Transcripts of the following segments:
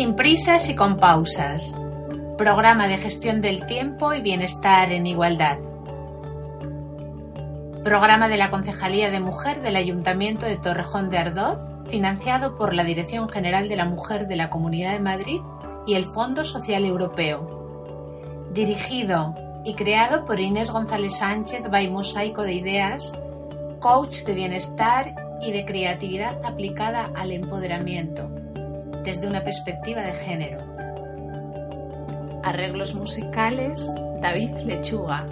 Sin prisas y con pausas. Programa de gestión del tiempo y bienestar en igualdad. Programa de la Concejalía de Mujer del Ayuntamiento de Torrejón de Ardoz, financiado por la Dirección General de la Mujer de la Comunidad de Madrid y el Fondo Social Europeo. Dirigido y creado por Inés González Sánchez by Mosaico de Ideas, coach de bienestar y de creatividad aplicada al empoderamiento desde una perspectiva de género. Arreglos musicales, David Lechuga.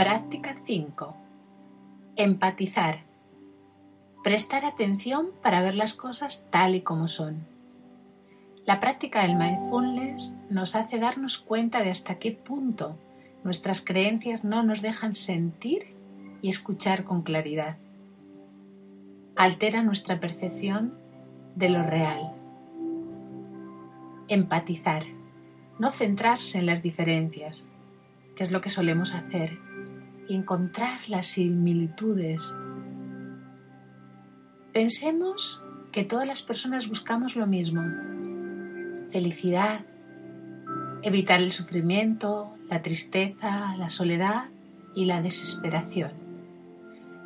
Práctica 5. Empatizar. Prestar atención para ver las cosas tal y como son. La práctica del mindfulness nos hace darnos cuenta de hasta qué punto nuestras creencias no nos dejan sentir y escuchar con claridad. Altera nuestra percepción de lo real. Empatizar. No centrarse en las diferencias, que es lo que solemos hacer y encontrar las similitudes. Pensemos que todas las personas buscamos lo mismo. Felicidad, evitar el sufrimiento, la tristeza, la soledad y la desesperación.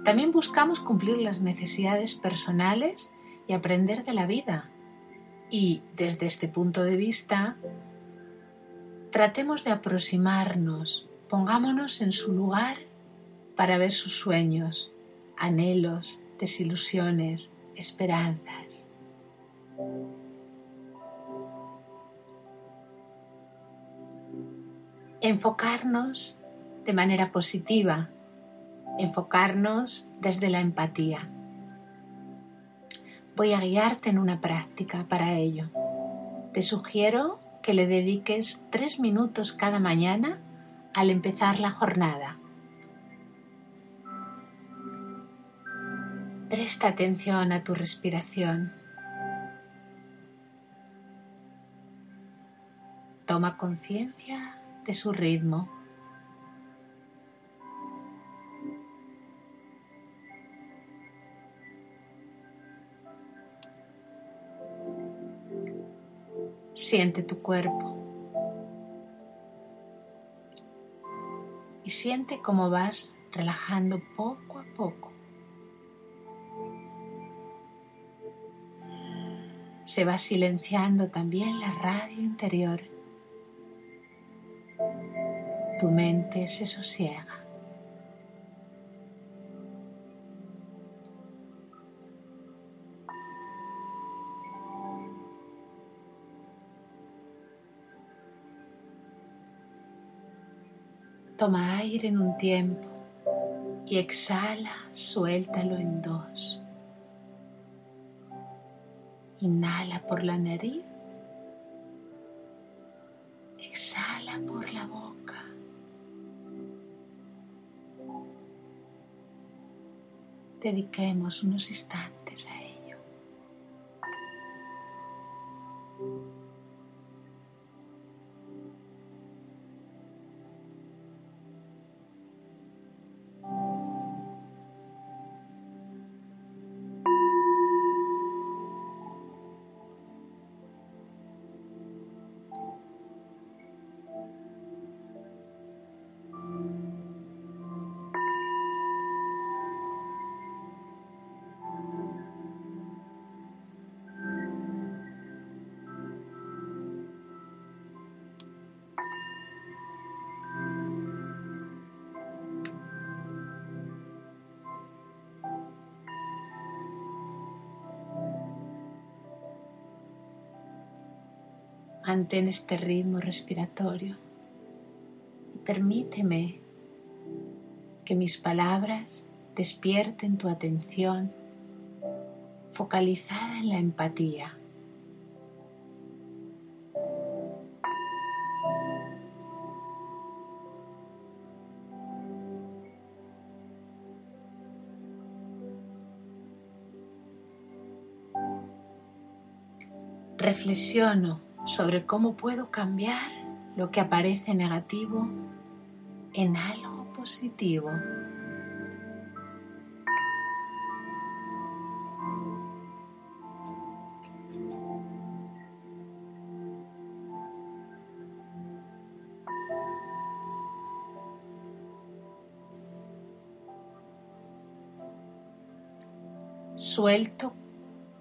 También buscamos cumplir las necesidades personales y aprender de la vida. Y desde este punto de vista, tratemos de aproximarnos, pongámonos en su lugar para ver sus sueños, anhelos, desilusiones, esperanzas. Enfocarnos de manera positiva, enfocarnos desde la empatía. Voy a guiarte en una práctica para ello. Te sugiero que le dediques tres minutos cada mañana al empezar la jornada Presta atención a tu respiración. Toma conciencia de su ritmo. Siente tu cuerpo y siente cómo vas relajando poco a poco. Se va silenciando también la radio interior. Tu mente se sosiega. Toma aire en un tiempo y exhala, suéltalo en dos. Inhala por la nariz. Exhala por la boca. Dediquemos unos instantes Mantén este ritmo respiratorio y permíteme que mis palabras despierten tu atención focalizada en la empatía. Reflexiono sobre cómo puedo cambiar lo que aparece negativo en algo positivo. Suelto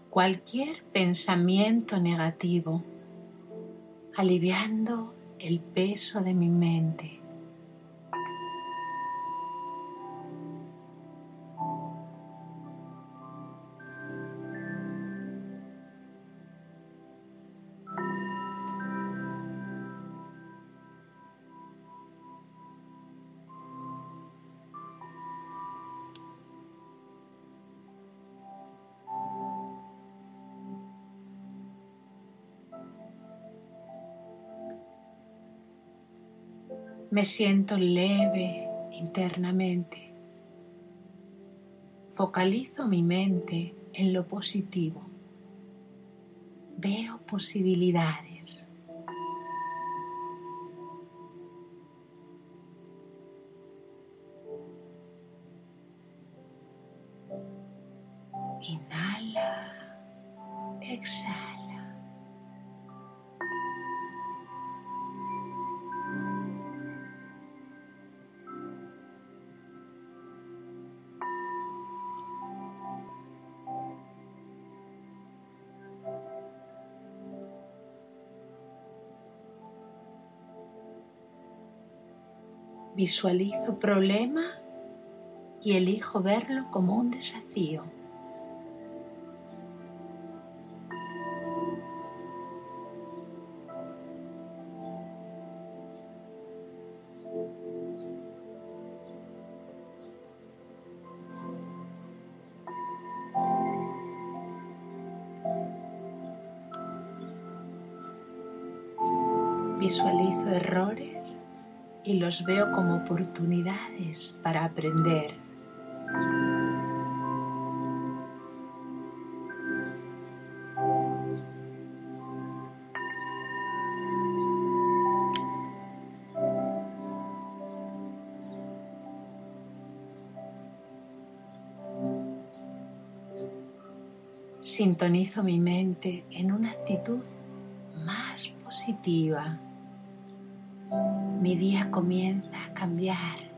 cualquier pensamiento negativo, aliviando el peso de mi mente. Me siento leve internamente. Focalizo mi mente en lo positivo. Veo posibilidades. Inhala, exhala. Visualizo problema y elijo verlo como un desafío. Visualizo errores y los veo como oportunidades para aprender. Sintonizo mi mente en una actitud más positiva mi día comienza a cambiar.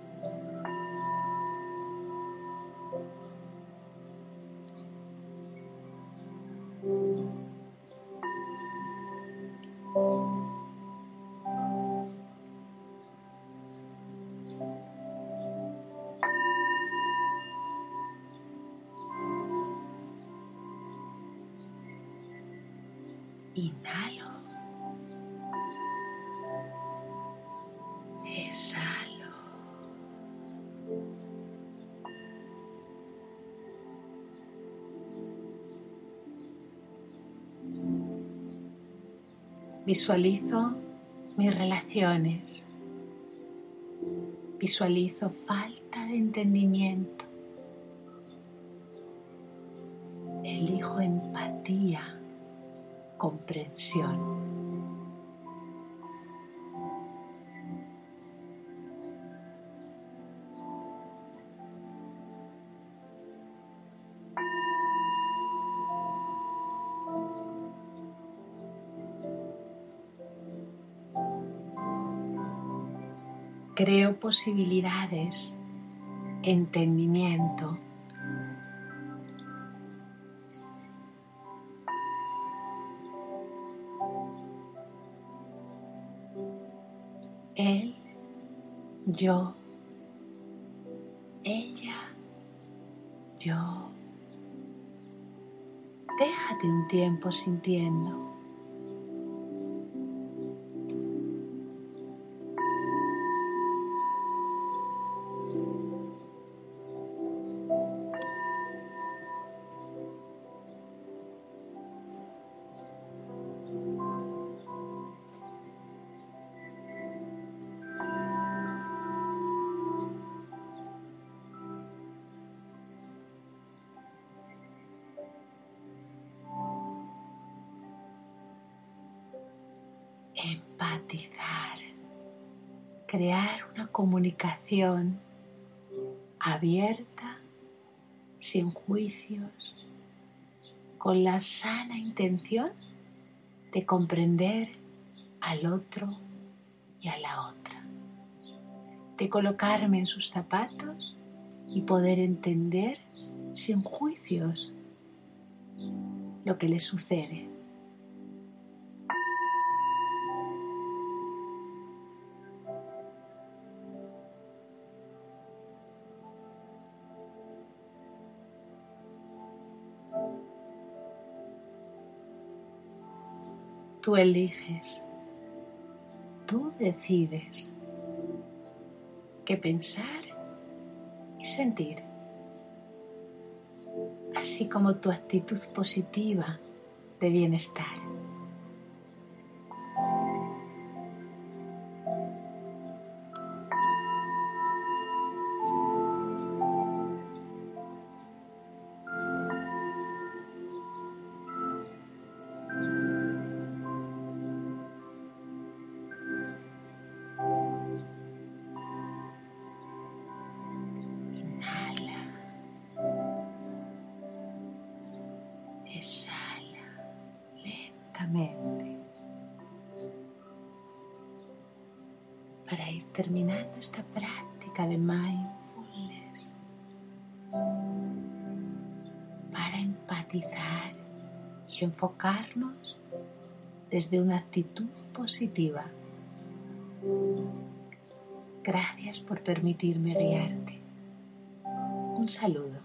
Visualizo mis relaciones. Visualizo falta de entendimiento. Elijo empatía, comprensión. Creo posibilidades, entendimiento. Él, yo, ella, yo. Déjate un tiempo sintiendo. Empatizar, crear una comunicación abierta, sin juicios, con la sana intención de comprender al otro y a la otra, de colocarme en sus zapatos y poder entender sin juicios lo que le sucede. Tú eliges, tú decides qué pensar y sentir, así como tu actitud positiva de bienestar. Para ir terminando esta práctica de mindfulness, para empatizar y enfocarnos desde una actitud positiva. Gracias por permitirme guiarte. Un saludo.